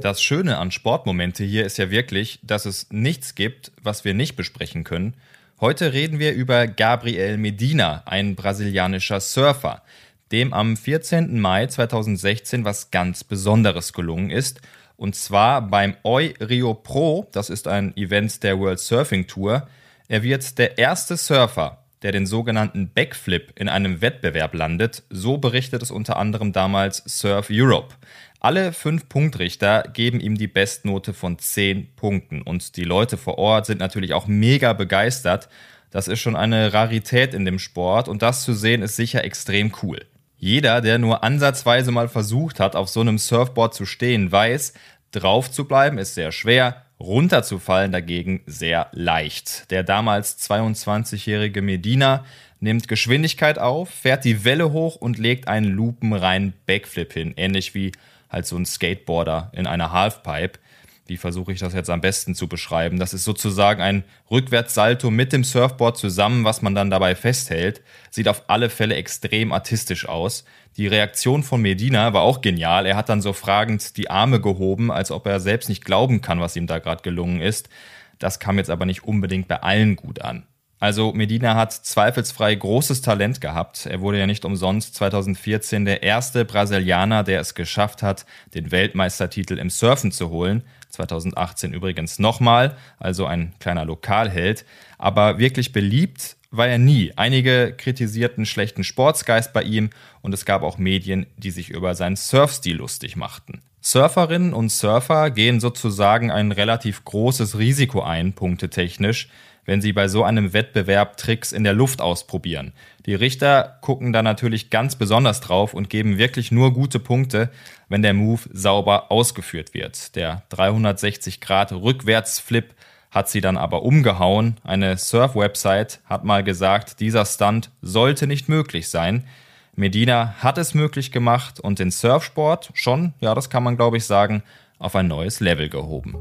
Das Schöne an Sportmomente hier ist ja wirklich, dass es nichts gibt, was wir nicht besprechen können. Heute reden wir über Gabriel Medina, ein brasilianischer Surfer, dem am 14. Mai 2016 was ganz Besonderes gelungen ist. Und zwar beim Oi Rio Pro, das ist ein Event der World Surfing Tour. Er wird der erste Surfer, der den sogenannten Backflip in einem Wettbewerb landet. So berichtet es unter anderem damals Surf Europe. Alle fünf Punktrichter geben ihm die Bestnote von 10 Punkten und die Leute vor Ort sind natürlich auch mega begeistert. Das ist schon eine Rarität in dem Sport und das zu sehen ist sicher extrem cool. Jeder, der nur ansatzweise mal versucht hat, auf so einem Surfboard zu stehen, weiß, drauf zu bleiben ist sehr schwer, runterzufallen dagegen sehr leicht. Der damals 22-jährige Medina nimmt Geschwindigkeit auf, fährt die Welle hoch und legt einen lupenreinen Backflip hin, ähnlich wie halt so ein Skateboarder in einer Halfpipe. Wie versuche ich das jetzt am besten zu beschreiben? Das ist sozusagen ein Rückwärtssalto mit dem Surfboard zusammen, was man dann dabei festhält. Sieht auf alle Fälle extrem artistisch aus. Die Reaktion von Medina war auch genial. Er hat dann so fragend die Arme gehoben, als ob er selbst nicht glauben kann, was ihm da gerade gelungen ist. Das kam jetzt aber nicht unbedingt bei allen gut an. Also Medina hat zweifelsfrei großes Talent gehabt. Er wurde ja nicht umsonst 2014 der erste Brasilianer, der es geschafft hat, den Weltmeistertitel im Surfen zu holen. 2018 übrigens nochmal, also ein kleiner Lokalheld. Aber wirklich beliebt war er nie. Einige kritisierten schlechten Sportsgeist bei ihm und es gab auch Medien, die sich über seinen Surfstil lustig machten. Surferinnen und Surfer gehen sozusagen ein relativ großes Risiko ein, punktetechnisch wenn sie bei so einem Wettbewerb Tricks in der Luft ausprobieren. Die Richter gucken da natürlich ganz besonders drauf und geben wirklich nur gute Punkte, wenn der Move sauber ausgeführt wird. Der 360 Grad Rückwärtsflip hat sie dann aber umgehauen. Eine Surf-Website hat mal gesagt, dieser Stunt sollte nicht möglich sein. Medina hat es möglich gemacht und den Surfsport schon, ja, das kann man glaube ich sagen, auf ein neues Level gehoben.